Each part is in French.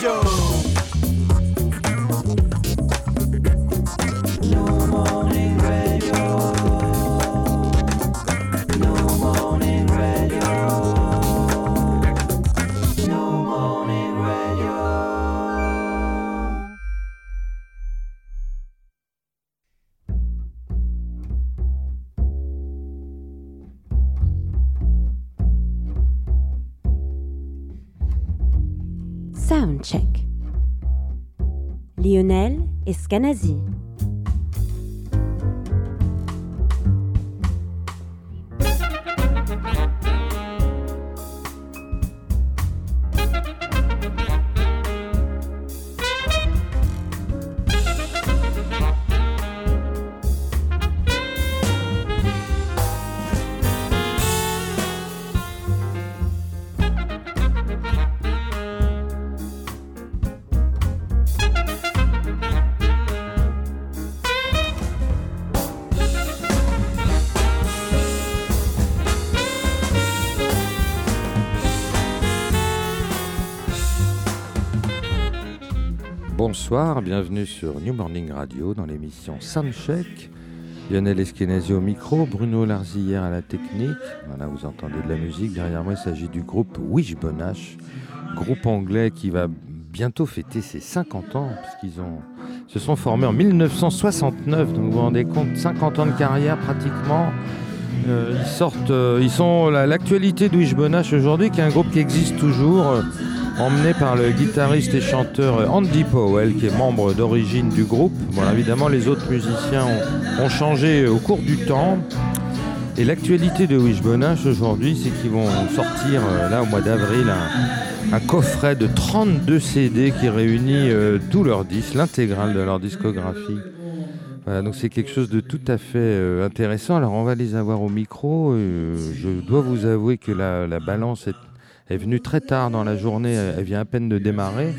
Bello. الكنزي Bienvenue sur New Morning Radio dans l'émission Soundcheck. Lionel Eskenazi au micro, Bruno Larzillière à la technique. Voilà, vous entendez de la musique. Derrière moi, il s'agit du groupe Wishbone groupe anglais qui va bientôt fêter ses 50 ans, puisqu'ils se sont formés en 1969. Donc vous vous rendez compte, 50 ans de carrière pratiquement. Euh, ils sortent, euh, ils sont l'actualité de Wishbone aujourd'hui, qui est un groupe qui existe toujours. Emmené par le guitariste et chanteur Andy Powell, qui est membre d'origine du groupe. Bon, évidemment, les autres musiciens ont, changé au cours du temps. Et l'actualité de Wishbone aujourd'hui, c'est qu'ils vont sortir, euh, là, au mois d'avril, un, coffret de 32 CD qui réunit euh, tous leurs disques, l'intégrale de leur discographie. Donc c'est quelque chose de tout à fait euh, intéressant. Alors, on va les avoir au micro. Je dois vous avouer que la balance est est venue très tard dans la journée, elle vient à peine de démarrer.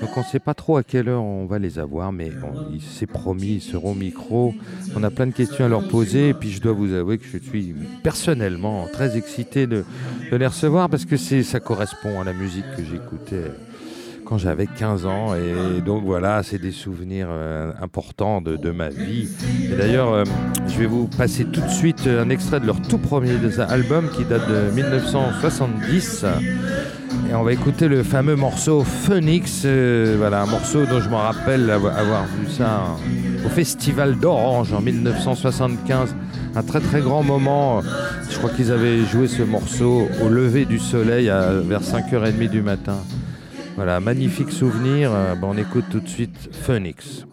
Donc on ne sait pas trop à quelle heure on va les avoir, mais on, s'est promis, ils seront au micro. On a plein de questions à leur poser, et puis je dois vous avouer que je suis personnellement très excité de, de les recevoir parce que ça correspond à la musique que j'écoutais quand j'avais 15 ans. Et donc voilà, c'est des souvenirs euh, importants de, ma vie. Et d'ailleurs, euh, je vais vous passer tout de suite un extrait de leur tout premier album qui date de 1970. Et on va écouter le fameux morceau Phoenix. Euh, voilà, un morceau dont je me rappelle avoir, vu ça au Festival d'Orange en 1975. Un très très grand moment. Je crois qu'ils avaient joué ce morceau au lever du soleil à, vers 5h30 du matin. Voilà, magnifique souvenir. Euh, bon, on écoute tout de suite Phoenix.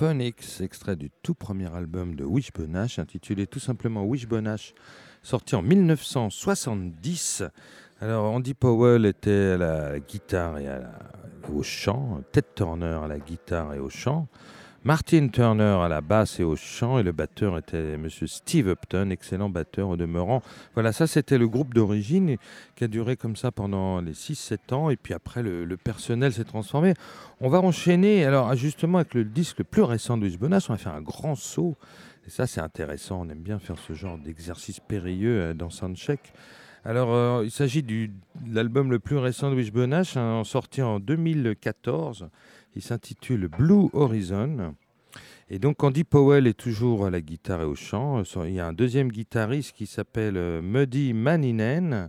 Phoenix, extrait du tout premier album de Wishbone Ash, intitulé tout simplement Wishbone Ash, sorti en 1970. Alors Andy Powell était à la guitare et au chant, Ted Turner à la guitare et au chant, Martin Turner à la basse et au chant, et le batteur était Monsieur Steve Upton, excellent batteur au demeurant. Voilà, ça c'était le groupe d'origine qui a duré comme ça pendant les 6-7 ans, et puis après le, personnel s'est transformé. On va enchaîner, alors justement avec le disque le plus récent de Bonas, on va faire un grand saut, et ça c'est intéressant, on aime bien faire ce genre d'exercice périlleux euh, dans Soundcheck. Alors, euh, il s'agit de l'album le plus récent de Wishbone Ash, hein, sorti en 2014. Il s'intitule Blue Horizon. Et donc Andy Powell est toujours à la guitare et au chant. Il y a un deuxième guitariste qui s'appelle euh, Muddy Maninen.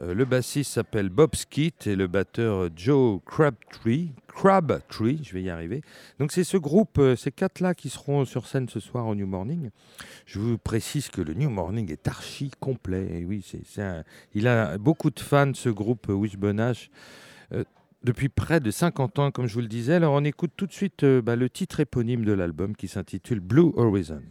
Euh, le bassiste s'appelle Bob Skitt et le batteur Joe Crabtree. Crabtree, je vais y arriver. Donc c'est ce groupe, euh, ces quatre-là qui seront sur scène ce soir au New Morning. Je vous précise que le New Morning est archi complet. Et oui, c'est, il a beaucoup de fans, ce groupe Wishbone Ash depuis près de 50 ans, comme je vous le disais. Alors on écoute tout de suite euh, bah, le titre éponyme de l'album qui s'intitule Blue Horizon.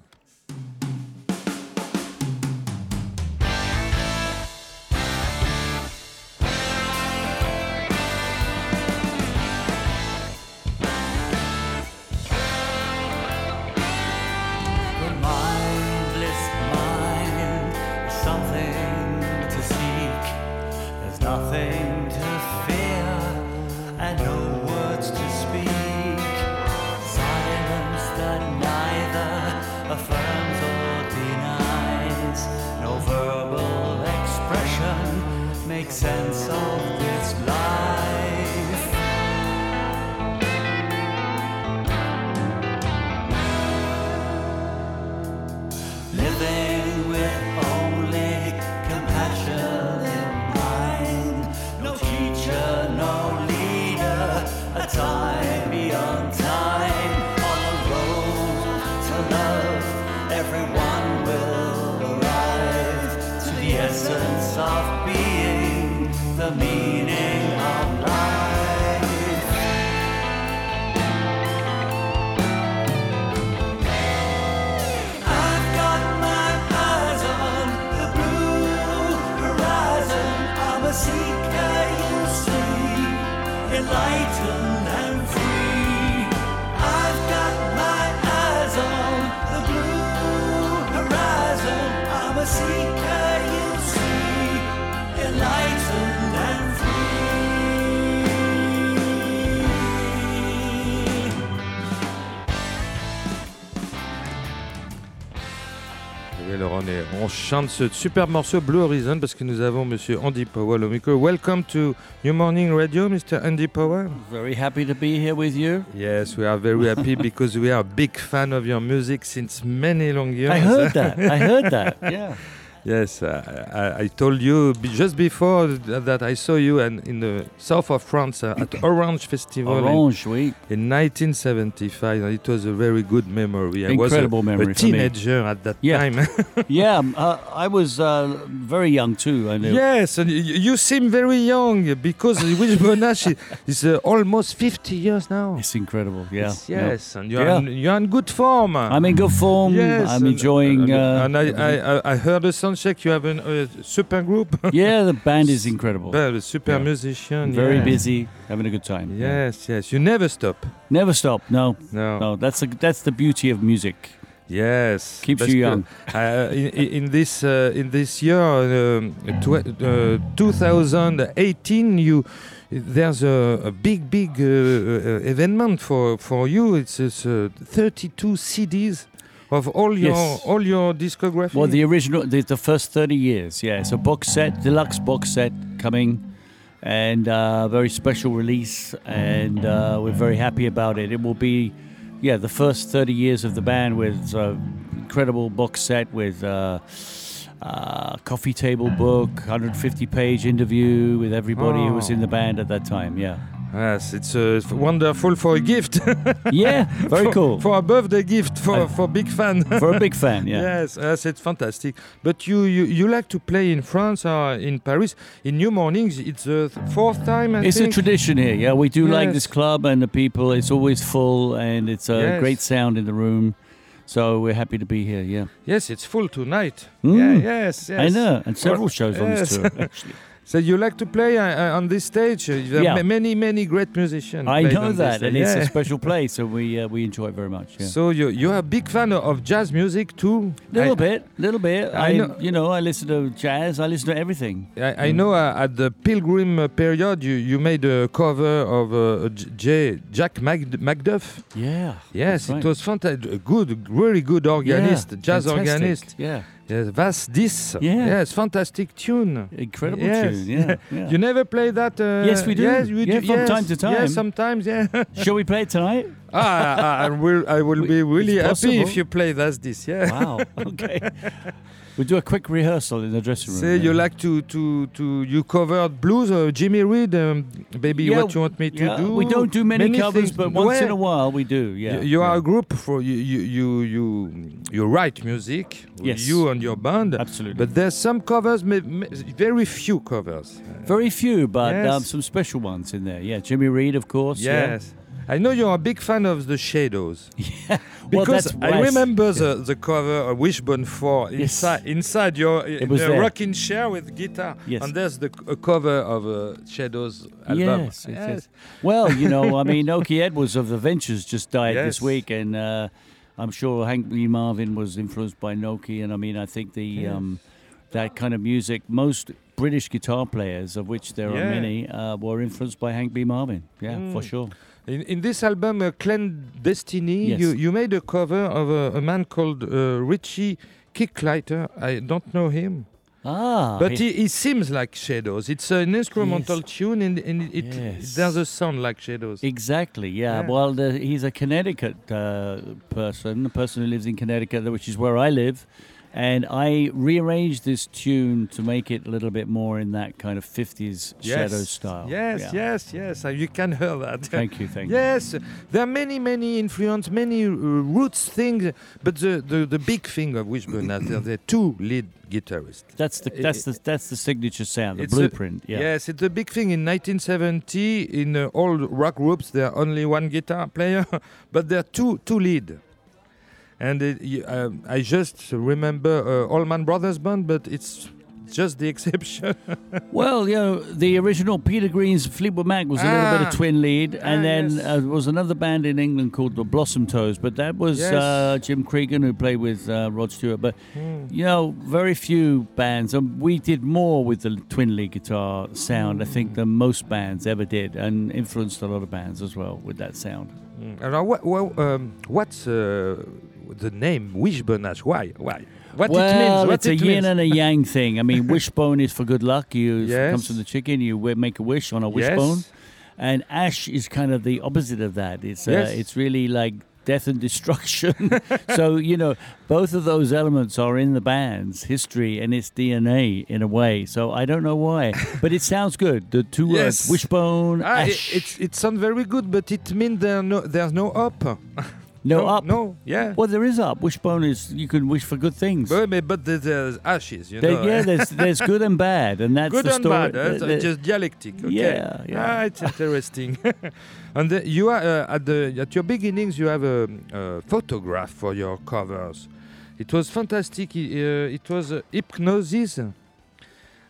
Chante ce superbe morceau Blue Horizon parce que nous avons Monsieur Andy Powell au micro. Welcome to New Morning Radio, Mr. Andy Powell. Very happy to be here with you. Yes, we are very happy because we are a big fan of your music since many long years. I heard that. I heard that. Yeah. Yes, uh, I, I, told you just before that I saw you and in the south of France uh, at Orange Festival Orange, in, oui. in 1975. And it was a very good memory. Incredible I was a, memory a teenager at that yeah. time. yeah, um, uh, I was uh, very young too. I know. Yes, and you seem very young because Wishbone Ash is uh, almost 50 years now. It's incredible. Yeah. Yes, yes. and you're, yeah. in, you're in good form. I'm in good form. Yes, I'm enjoying. And, uh, and I, I, I heard a song check you have a uh, super group. yeah, the band is incredible. Well, super yeah. musician. Very yeah. busy, having a good time. Yes, yes. You never stop. Never stop. No, no, no. That's the that's the beauty of music. Yes, keeps you young. Uh, in, in, this uh, in this year, um, uh, 2018, you there's a, a big big uh, uh, event for for you. It's, it's 32 CDs of all your yes. all your discography? Well, the original, the, the first thirty years, yeah. It's a box set, deluxe box set coming, and uh, very special release, and uh, we're very happy about it. It will be, yeah, the first thirty years of the band with an incredible box set with. Uh, uh, coffee table book, 150 page interview with everybody oh. who was in the band at that time. Yeah. Yes, it's uh, wonderful for a gift. Yeah, very for, cool. For a birthday gift for, Uh, for big fan. For a big fan, yeah. Yes, yes, it's fantastic. But you, you, you like to play in France or in Paris? In New Mornings, it's the fourth time, I It's a tradition here. Yeah, we do like this club and the people. It's always full and it's a Yes. great sound in the room. So we're happy to be here. Yeah, yes, it's full tonight. Mm. Yeah, yes, yes. I know, and several Well, shows on this tour. Actually, So you like to play uh, uh, on this stage? Uh, there Yeah. ma- many, many great musicians. I know that, and it's a special place, so we uh, we enjoy it very much. Yeah. So you you are a big fan of- jazz music too? A little I, bit, little bit. I I, know- you know, I listen to jazz. I listen to everything. I, I know uh, at the Pilgrim uh, period you, you made a cover of uh, J- Jack Mag- Macduff. Yeah. Yes, right. it was fantastic. Good, really good organist, Yeah, jazz fantastic. organist. Yeah, Yes, was this? Yeah. Yes, fantastic tune. incredible Yes. tune. Yeah. yeah. You never play that? Uh, Yes, we do. Yes, we Yeah, do. from yes. time to time. Yes, sometimes. Yeah. Shall we play it tonight? ah, I, I will. I will We- be really happy if you play that. This. Yeah. Wow. Okay. We'll do a quick rehearsal in the dressing room. Say yeah. you like to to to you covered blues or Jimmy Reed, um, baby. Yeah, what you want me to Yeah, do? We don't do many, covers, things. but once in a while we do. Yeah. You, are a group for you. You you you, you write music. Yes. You and your band. Absolutely. But there's some covers, very few covers. Very few, but Yes. um, some special ones in there. Yeah, Jimmy Reed, of course. yeah. Yes. I know you're a big fan of the Shadows. Well, Because that's I remember the, the cover of Wishbone 4 Yes. inside inside your in was a rocking chair with guitar. Yes. And there's the a cover of uh, Shadows album. Yes, it is. Well, you know, I mean, Oki Edwards of the Ventures just died this week, and uh, I'm sure Hank B. Marvin was influenced by Noki, and I mean, I think the Yes. um, that kind of music, most British guitar players, of which there Yeah. are many, uh, were influenced by Hank B. Marvin. Yeah, for Mm. sure. In, in this album, uh, Clandestiny, Yes. you, you made a cover of a, a man called uh, Richie Kicklighter. I don't know him. Ah, But he, he seems like Shadows. It's an instrumental Yes. tune and, and it, Yes. there's a sound like Shadows. Exactly. Yeah. Yeah. Well, the, he's a Connecticut uh, person, a person who lives in Connecticut, which is where I live, and I rearranged this tune to make it a little bit more in that kind of '50s shadow style. Yes, Yeah. yes, yes. uh, You can hear that. Thank you. Thank you. Yes, there are many, many influence, many uh, roots things, but the, the, the big thing of Wishbone is there are two lead guitarists. That's the that's the that's the signature sound, the It's a- blueprint. yeah. Yes, it's a big thing in 1970. In uh, all rock groups, there are only one guitar player, but there are two two lead. And it, um, I just remember uh, Allman Brothers Band, but it's just the exception. Well, you know, the original Peter Green's Fleetwood Mac was a little bit Ah. of twin lead, and Ah, then yes. uh, there was another band in England called the Blossom Toes, but that was Yes. uh, Jim Cregan who played with uh, Rod Stewart. But Hmm. you know, very few bands. Um, we did more with the twin lead guitar sound, I think, than most bands ever did, and influenced a lot of bands as well with that sound. Mm. And uh, what, what, um, what's uh, the name Wishbone Ash? Why? Why? What well, it means? What it's a it yin means? and a yang thing. I mean, wishbone is for good luck. You it Yes. comes from the chicken. You make a wish on a wishbone. Yes. And ash is kind of the opposite of that. It's uh, Yes. it's really like death and destruction. so you know, both of those elements are in the band's history and its DNA in a way. So I don't know why, but it sounds good. The two Yes. words, wishbone, Ah, it, ash. it's, it sounds very good, but it means there no, there's no up. No, up. No, yeah. Well, there is up. Wishbone is you can wish for good things. But, but- there's, ashes, you There- know. yeah, there's there's good and bad, and that's Good the and story. bad, uh, the- the- just dialectic. Okay. Yeah, yeah. Ah, it's interesting. and the, you are uh, at the at your beginnings, you have a, a photograph for your covers. It was fantastic. i- Uh, it was uh, hypnosis.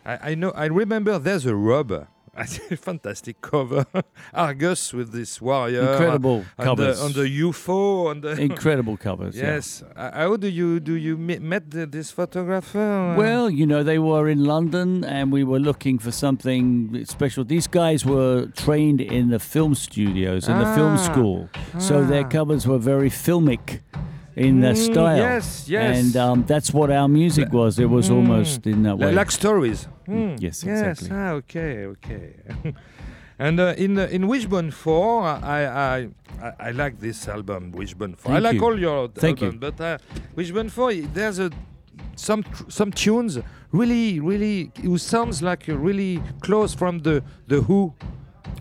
I, I know. I remember. There's a rubber. fantastic cover. Argus with this warrior. incredible on covers. the, on the UFO. On the incredible covers. yes. Uh, how do you do you me- met the, this photographer? Well, you know, they were in London and we were looking for something special. These guys were trained in the film studios, in the film Ah. school. So their Ah. covers were very filmic in their Mm, style. Yes, yes. And um, that's what our music was. It was Mm. almost in that way. like stories. Hmm. yes, Yes. exactly. Ah, okay. Okay. and uh, in uh, in Wishbone Four, I I I, like this album, Wishbone Four. I like you. all your Thank album, but uh, Wishbone Four, there's a some tr- some tunes really really who sounds like really close from the the Who.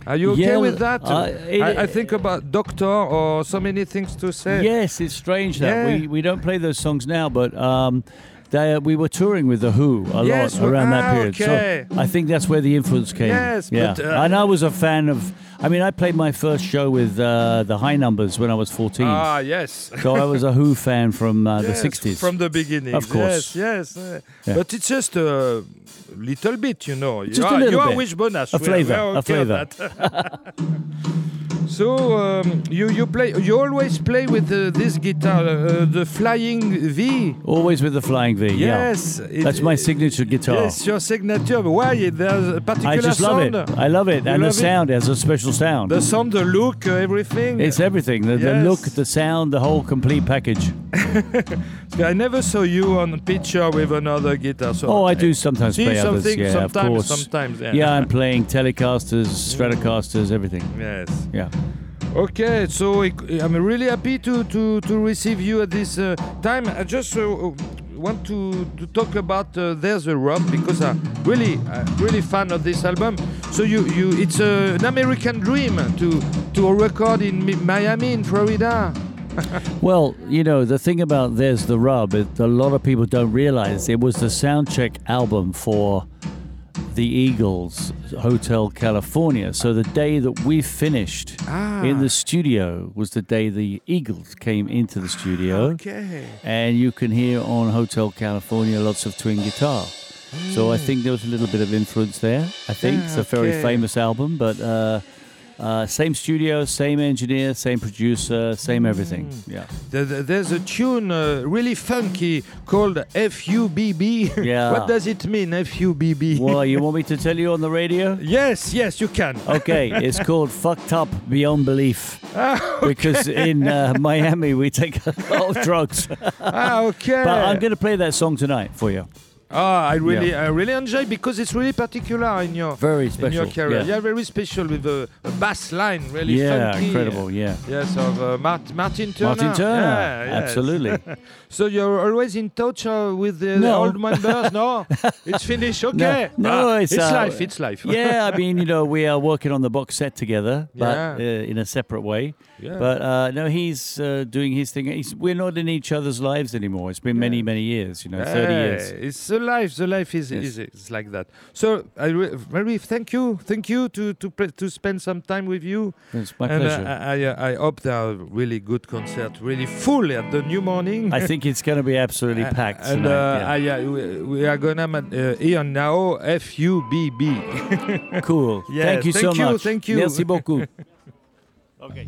Are you okay Yeah, with that? uh, it- I, I think about Doctor or so many things to say. Yes, it's strange that Yeah. we, we don't play those songs now, but um, they, we were touring with the Who a Yes, lot around ah, that period. okay. So I think that's where the influence came. Yes, yeah. but, uh, and I was a fan of. I mean, I played my first show with uh, the High Numbers when I was 14. Ah, yes. so I was a Who fan from uh, Yes, the 60s. From the beginning. Of course. Yes, yes. Yeah. But it's just a little bit, you know. Just you a are, little you are bit. As A flavour, We a flavour. so um, you you play you always play with uh, this guitar, uh, the Flying V. Always with the Flying V. yeah. Yes, it- That's my signature guitar. Yes, your signature. Why? There's a particular I just love sound. it. I love it. You and the love it? sound has a special sound. The sound, the look, uh, everything. it's everything. The, the look, the sound, the whole complete package. I never saw you on a picture with another guitar. So Oh, I do sometimes play others. something Yeah, sometimes, of course. sometimes. Yeah. Yeah, I'm playing Telecasters, Stratocasters, everything. Yes. Yeah. Okay, so I- I'm really happy to to, to receive you at this uh, time. I just uh, want to, to talk about uh, There's a Rub because I'm really really fan of this album. So you you it's uh, an American dream to to record in Miami in Florida. Well, you know, the thing about There's the Rub, it, a lot of people don't realize it was the soundcheck album for the Eagles Hotel California. So the day that we finished Ah. in the studio was the day the Eagles came into the studio. Okay. and you can hear on Hotel California lots of twin guitar. So I think there was a little bit of influence there. I think it's a very okay. famous album, but uh, uh, same studio, same engineer, same producer, same everything. Yeah, There- there- There's a tune uh, really funky called FUBB. Yeah. what does it mean, FUBB? well, you want me to tell you on the radio? Yes, yes, you can. Okay, it's called "Fucked Up Beyond Belief" because in uh, Miami we take a lot of drugs. ah, okay. But I'm going to play that song tonight for you. Ah, I really. I really enjoy because it's really particular in your Very in special. your career. Yeah, very special with a, a bass line, really Yeah, funky. incredible. Yeah. Yes, of uh, Mart- Martin Turner. Martin Turner, Yeah, absolutely. So you're always in touch uh, with the No. old members? No, it's finished. Okay. no, Ah, it's, uh, life. It's life. yeah, I mean, you know, we are working on the box set together, but uh, in a separate way. Yeah. But uh, no, he's uh, doing his thing. He's, we're not in each other's lives anymore. It's been many, many years. You know, thirty Yeah, years. It's the life. The life is, Yes. is is like that. So I re- very thank you, thank you to to pre- to spend some time with you. It's my and uh, pleasure. I, I I hope there are really good concert, really full at the new morning. I think it's going to be absolutely Uh, packed and tonight. uh, yeah. I, uh, we, we are gonna ma- uh, hear now F U B B. cool. Yeah, thank you so thank you, much. thank you. Merci beaucoup. okay.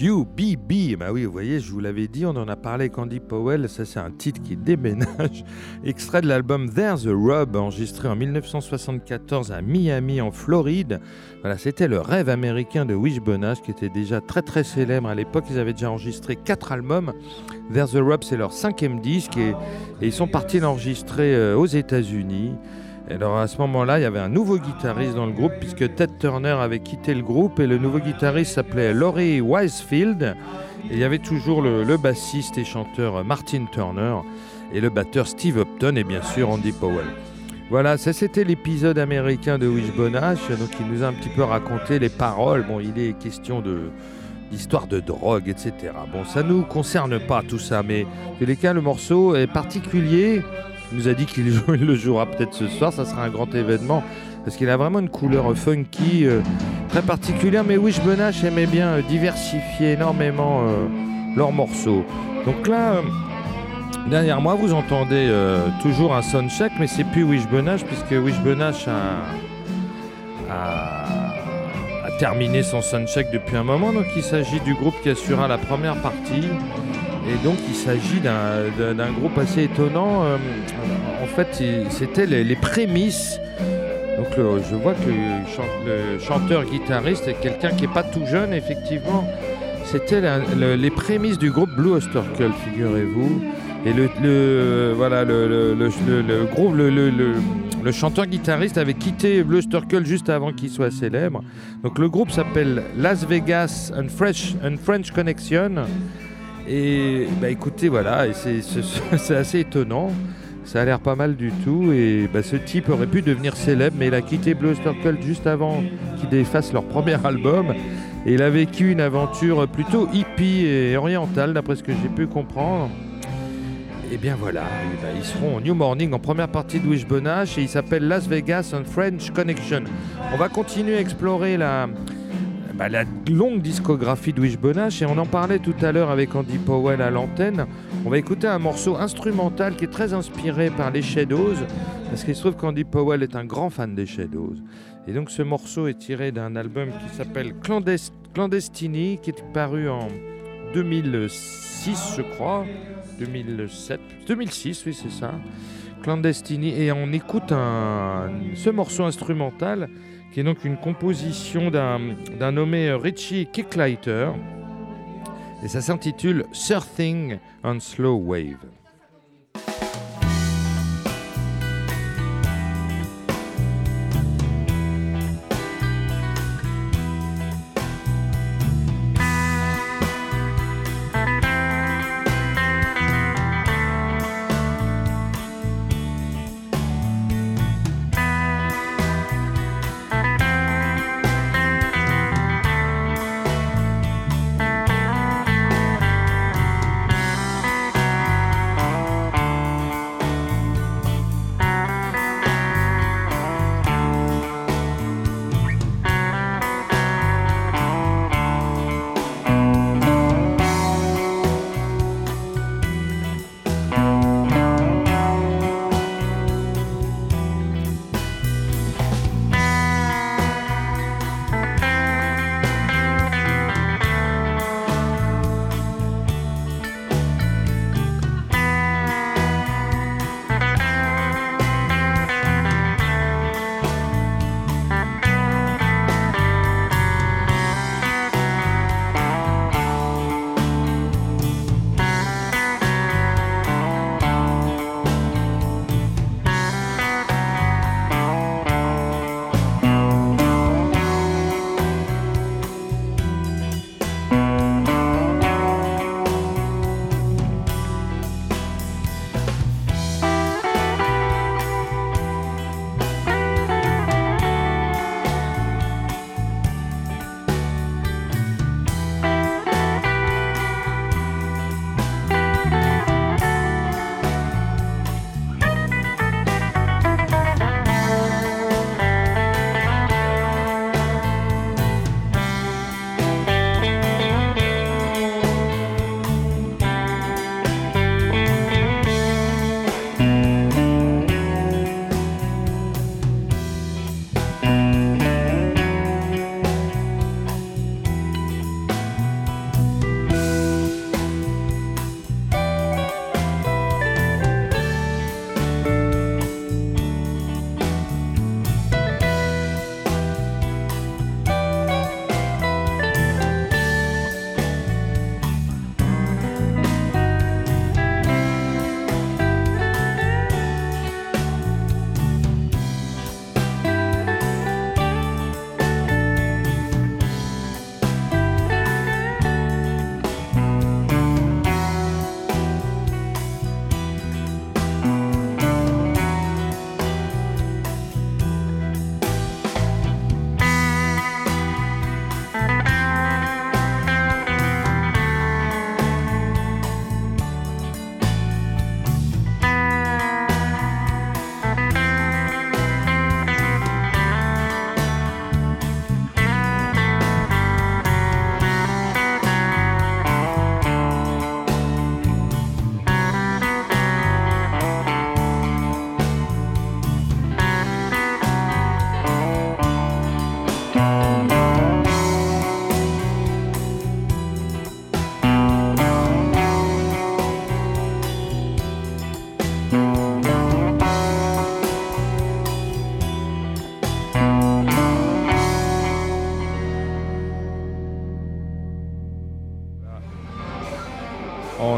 F-U-B-B. Bah oui, vous voyez, je vous l'avais dit, on en a parlé avec Andy Powell. Ça, c'est un titre qui déménage. Extrait de l'album There's a Rub, enregistré en 1974 à Miami, en Floride. Voilà, c'était le rêve américain de Wishbone qui était déjà très très célèbre à l'époque. Ils avaient déjà enregistré quatre albums. There's a Rub, c'est leur cinquième disque et, et ils sont partis l'enregistrer euh, aux États-Unis. Et alors à ce moment-là, il y avait un nouveau guitariste dans le groupe puisque Ted Turner avait quitté le groupe et le nouveau guitariste s'appelait Laurie Wisefield. Et il y avait toujours le, bassiste et chanteur Martin Turner et le batteur Steve Upton et bien sûr Andy Powell. Voilà, ça c'était l'épisode américain de Wishbone Ash, donc il nous a un petit peu raconté les paroles. Bon, il est question de d'histoire de drogue, etc. Bon, ça nous concerne pas tout ça, mais en tous les cas, le morceau est particulier. Il nous a dit qu'il le jouera peut-être ce soir, ça sera un grand événement. Parce qu'il a vraiment une couleur funky euh, très particulière. Mais Wishbone Ash aimait bien euh, diversifier énormément euh, leurs morceaux. Donc là, derrière moi, vous entendez toujours un soundcheck, mais c'est plus Wishbone Ash, puisque a, a- a terminé son soundcheck depuis un moment. Donc il s'agit du groupe qui assurera la première partie. Et donc il s'agit d'un- groupe assez étonnant. Euh, en fait, c'était les, prémices. Donc je vois que le, chan- le chanteur-guitariste est quelqu'un qui n'est pas tout jeune, effectivement. C'était les prémices du groupe Blue Oyster figurez-vous. Et le, voilà le, groupe, le, chanteur-guitariste avait quitté Blue Oyster juste avant qu'il soit célèbre. Donc le groupe s'appelle Las Vegas and Fresh and French Connection. Et bah écoutez, voilà, c'est- assez étonnant. Ça a l'air pas mal du tout. Et bah, ce type aurait pu devenir célèbre, mais il a quitté Blue Cult juste avant qu'ils défassent leur premier album. Et il a vécu une aventure plutôt hippie et orientale, d'après ce que j'ai pu comprendre. Et bien voilà, ben, ils seront au New Morning en première partie de Wishbone Ash et il s'appelle Las Vegas and French Connection. On va continuer à explorer la, bah, la longue discographie de Ash et on en parlait tout à l'heure avec Andy Powell à l'antenne. On va écouter un morceau instrumental qui est très inspiré par les Shadows parce qu'il se trouve qu'Andy Powell est un grand fan des Shadows. Et donc ce morceau est tiré d'un album qui s'appelle Clandest- Clandestini qui est paru en 2006 je crois. 2007, 2006, oui, c'est ça. Clandestini. Et on écoute ce morceau instrumental qui est donc une composition d'un nommé Richie Kicklighter. Et ça s'intitule Surfing on Slow Wave.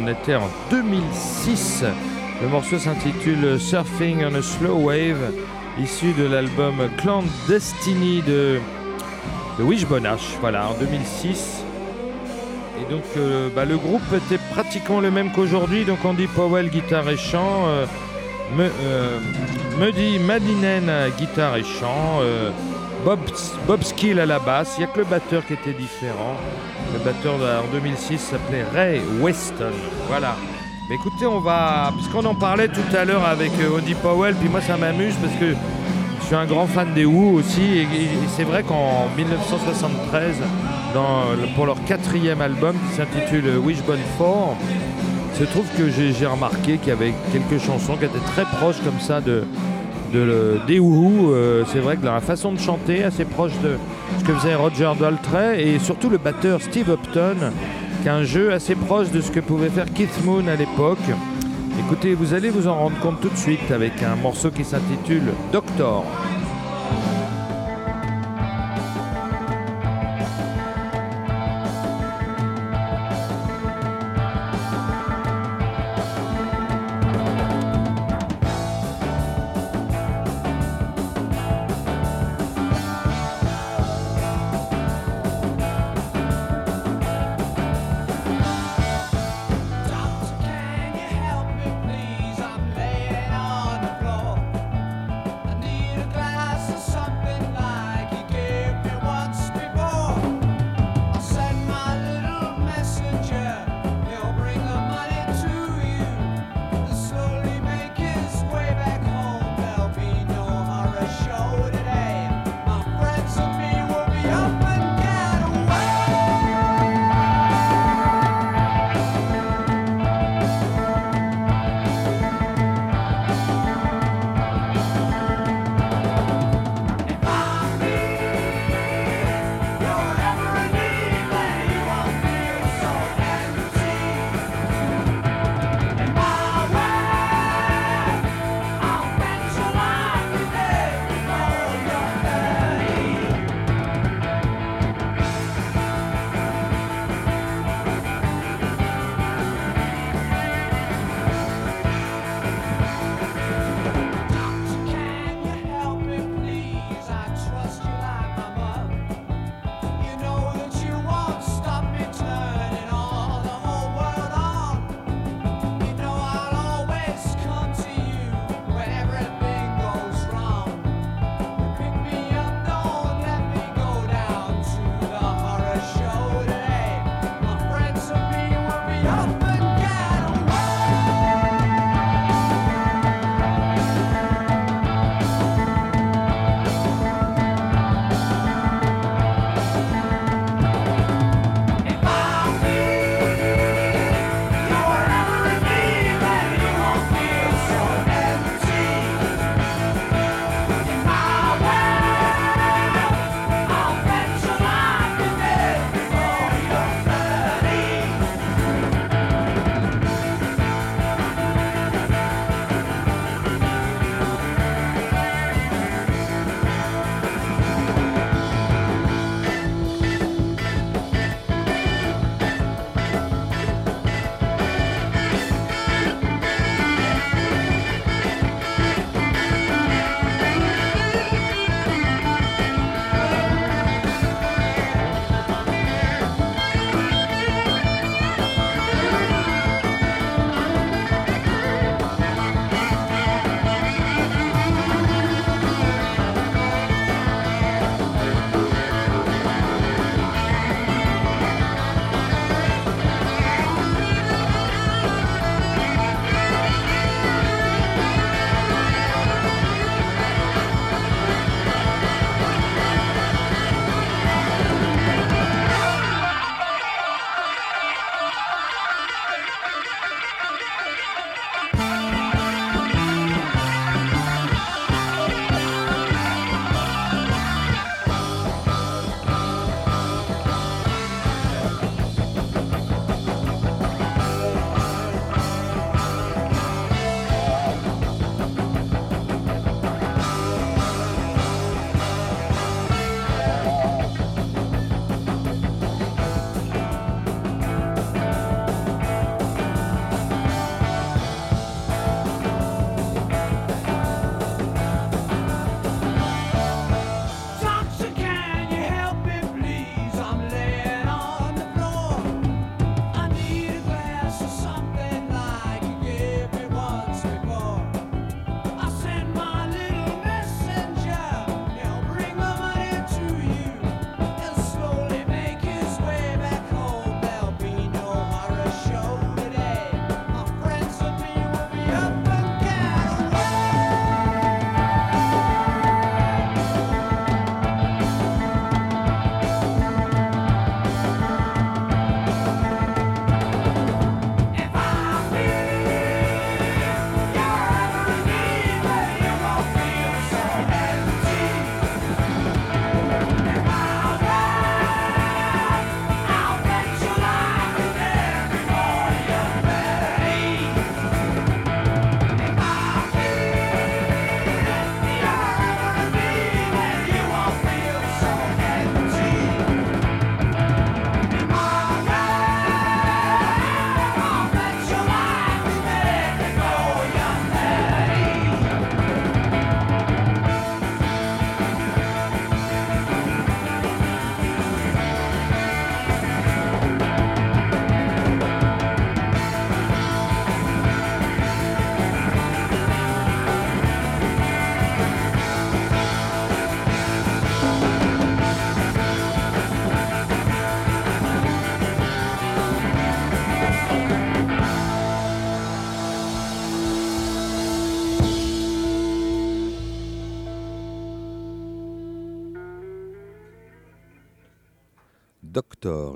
On était en 2006. Le morceau s'intitule Surfing on a Slow Wave, issu de l'album Clandestiny de, de Wishbone voilà, en 2006. Et donc euh, bah, le groupe était pratiquement le même qu'aujourd'hui, donc Andy Powell, guitare et chant, euh, Me- euh, Madinen, guitare et chant, euh, Bob, Bob Skill à la basse, il n'y a que le batteur qui était différent. Le batteur en 2006 s'appelait Ray Weston, voilà. Écoutez, on va, puisqu'on en parlait tout à l'heure avec euh, Andy Powell, puis moi ça m'amuse parce que je suis un grand fan des Who aussi, et, c'est vrai qu'en 1973, dans, le- pour leur quatrième album qui s'intitule Wishbone 4, il se trouve que j'ai remarqué qu'il y avait quelques chansons qui étaient très proches comme ça de, de des Who. Euh, c'est vrai que dans la façon de chanter, assez proche de ce que faisait Roger Daltrey, et surtout le batteur Steve Upton, qui a un jeu assez proche de ce que pouvait faire Keith Moon à l'époque. Écoutez, vous allez vous en rendre compte tout de suite avec un morceau qui s'intitule. Doctor,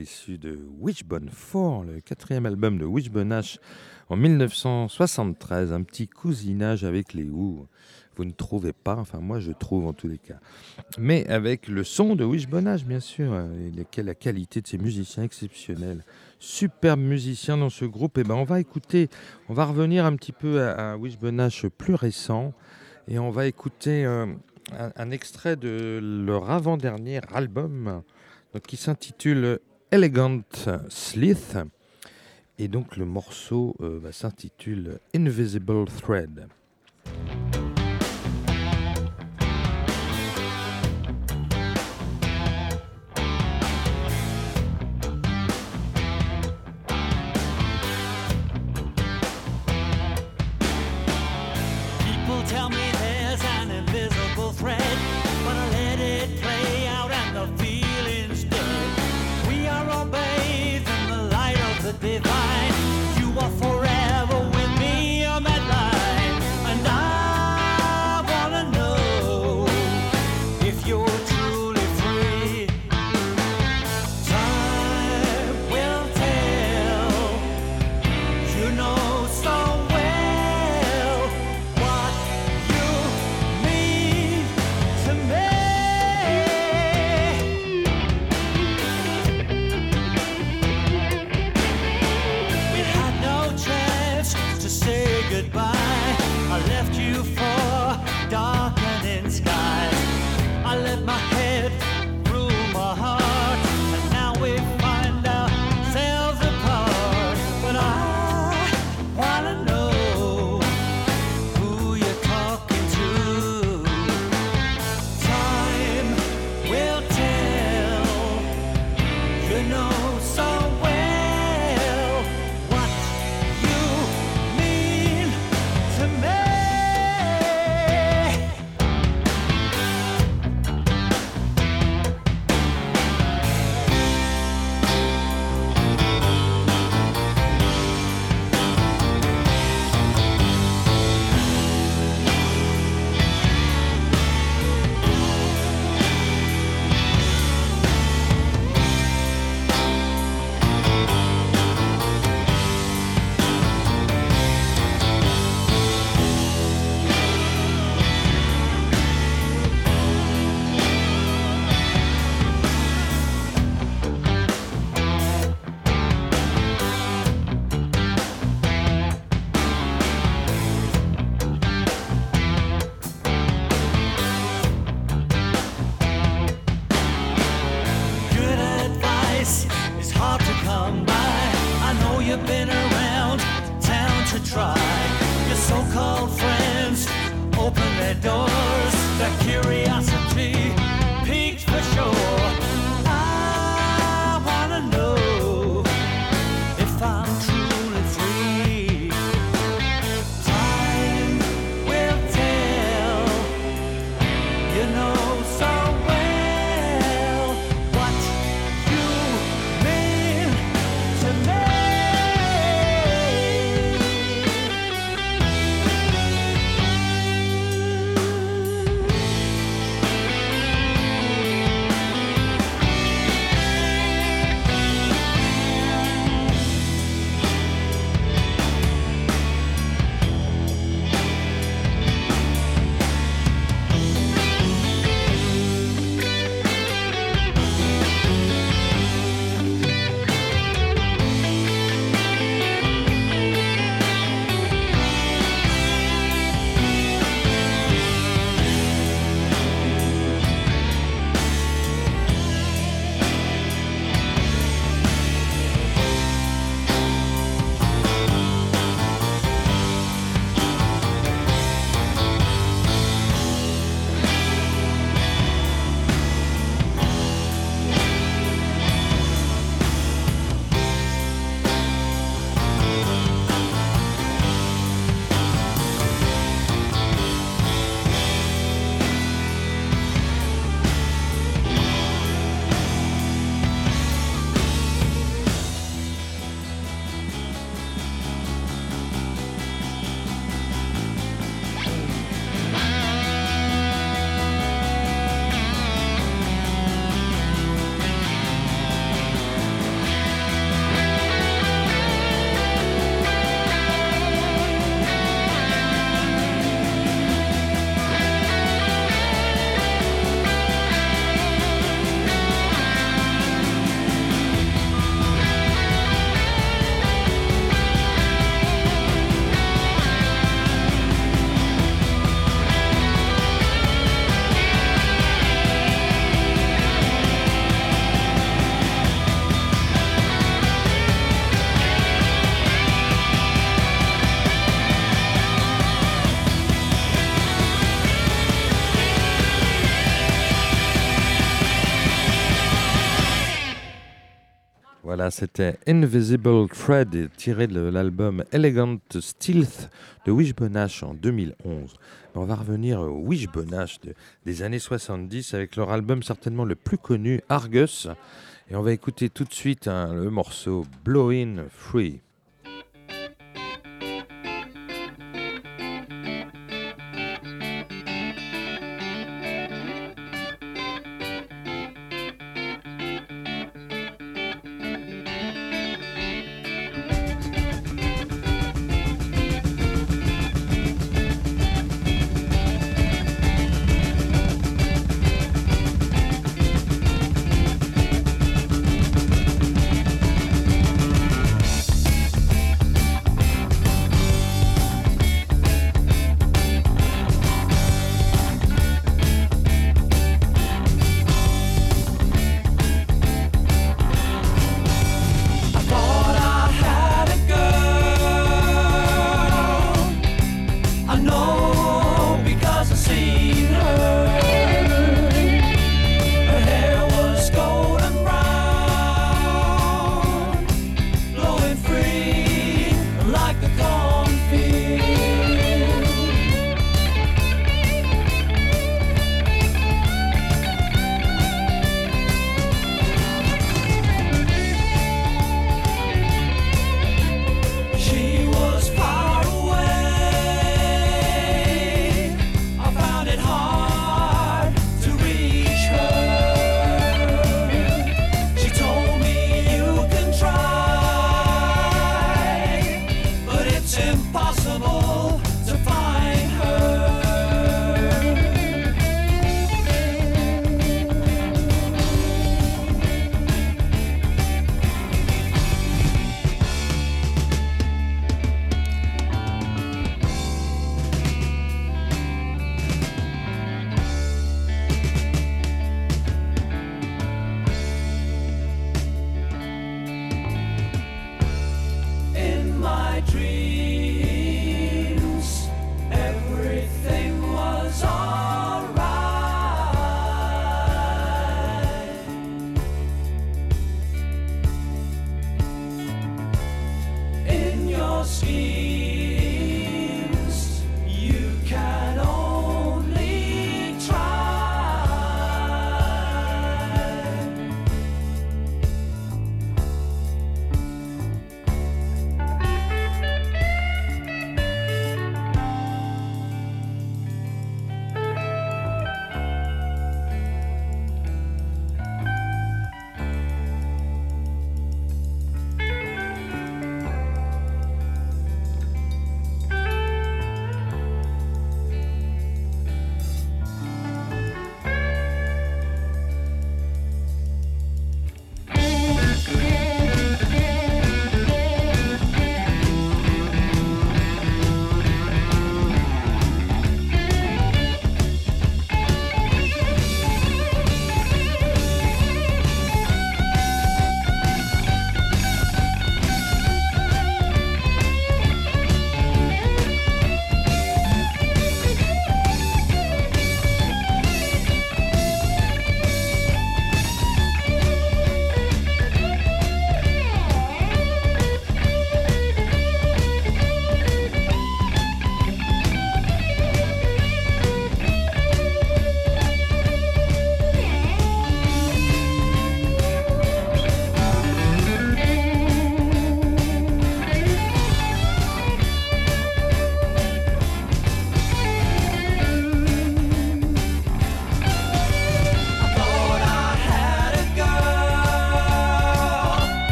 issu de Wishbone 4, le quatrième album de Wishbone Ash en 1973, un petit cousinage avec les Who. Vous ne trouvez pas, enfin moi je trouve en tous les cas. Mais avec le son de Wishbone Ash, bien sûr, et la qualité de ces musiciens exceptionnels. Superbe musicien dans ce groupe. Et eh ben on va écouter, on va revenir un petit peu à, Wishbone Ash plus récent et on va écouter euh, un, extrait de leur avant-dernier album qui s'intitule Elegant Slith. Et donc le morceau euh, bah, s'intitule Invisible Thread. C'était Invisible Thread, tiré de l'album Elegant Stealth de Wishbone en 2011. On va revenir au Wishbone des années 70 avec leur album certainement le plus connu, Argus. Et on va écouter tout de suite hein, le morceau Blowin' Free. impossible.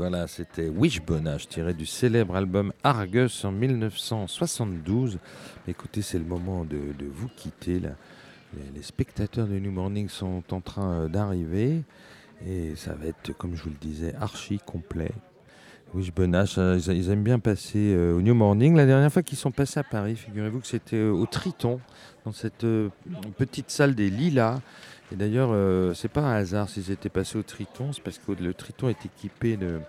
Voilà, c'était Wishbonage tiré du célèbre album Argus en 1972. Écoutez, c'est le moment de, vous quitter. Les, spectateurs de New Morning sont en train euh, d'arriver et ça va être, comme je vous le disais, archi complet. Wishbonage, euh, ils, ils aiment bien passer euh, au New Morning. La dernière fois qu'ils sont passés à Paris, figurez-vous que c'était au Triton, dans cette petite salle des Lilas. Et d'ailleurs, euh, c'est pas un hasard s'ils étaient passés au Triton, c'est parce que le Triton est équipé de,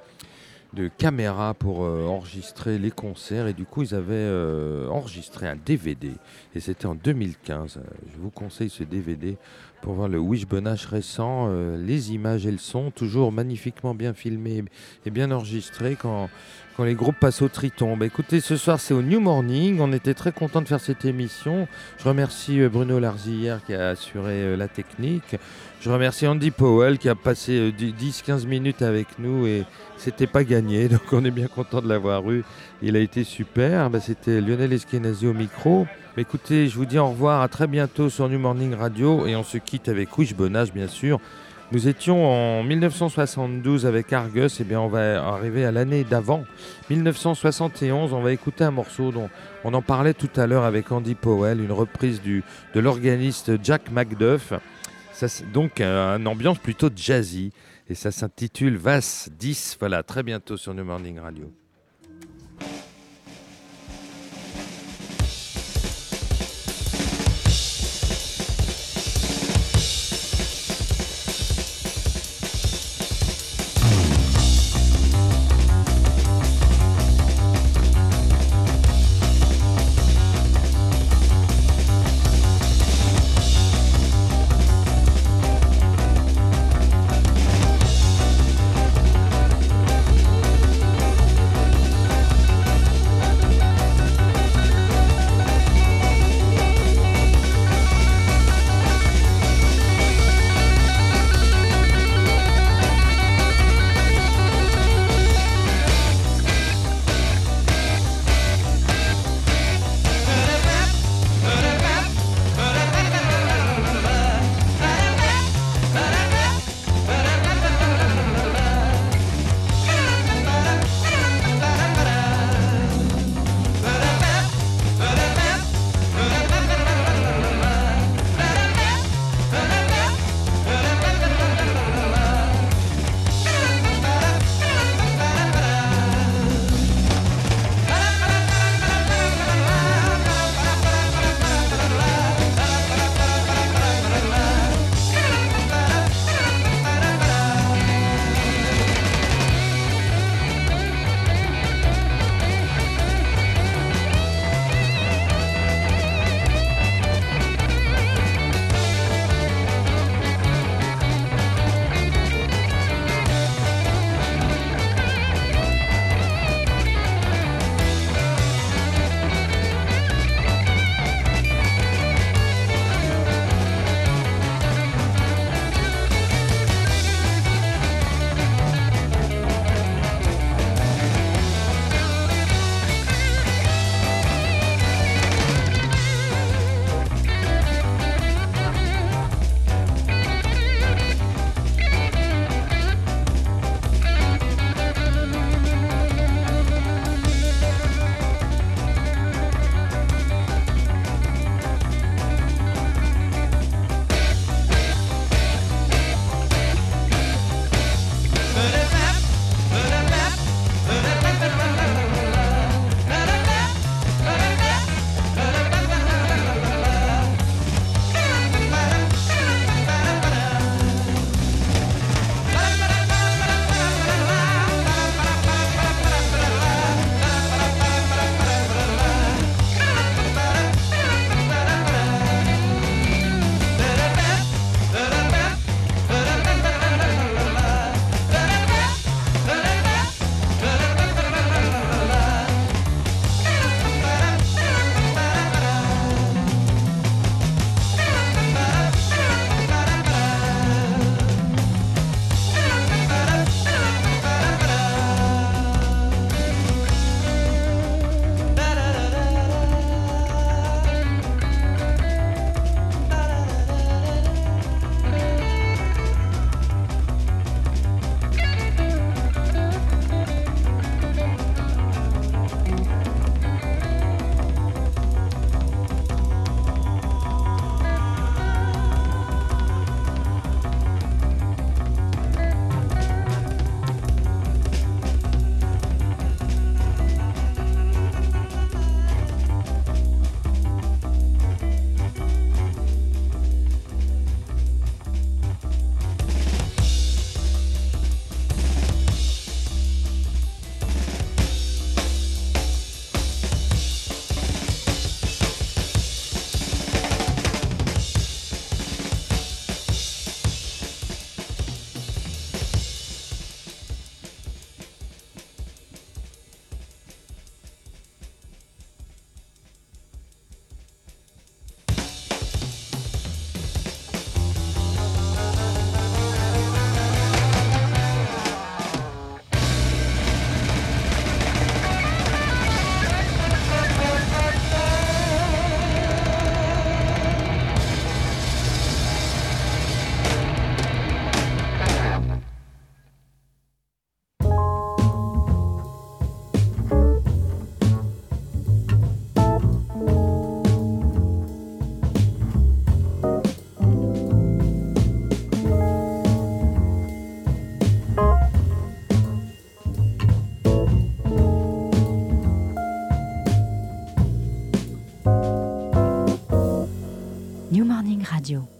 caméras pour euh, enregistrer les concerts et du coup ils avaient euh, enregistré un DVD et c'était en 2015. Euh, Je vous conseille ce DVD pour voir le Wishbonage récent, euh, les images et le son, toujours magnifiquement bien filmé et bien enregistré quand, quand les groupes passent au Triton. Bah, écoutez, ce soir c'est au New Morning, on était très content de faire cette émission. Je remercie euh, Bruno Larzillière qui a assuré euh, la technique. Je remercie Andy Powell qui a passé euh, 10-15 minutes avec nous et c'était pas gagné, donc on est bien content de l'avoir eu. Il a été super. Bah, C'était Lionel Eskenazi au micro. Écoutez, je vous dis au revoir, à très bientôt sur New Morning Radio et on se quitte avec Wishbonage bien sûr. Nous étions en 1972 avec Argus, et bien on va arriver à l'année d'avant, 1971. On va écouter un morceau dont on en parlait tout à l'heure avec Andy Powell, une reprise de l'organiste Jack c'est donc euh, une ambiance plutôt jazzy et ça s'intitule Vas 10. Voilà, très bientôt sur New Morning Radio. Radio.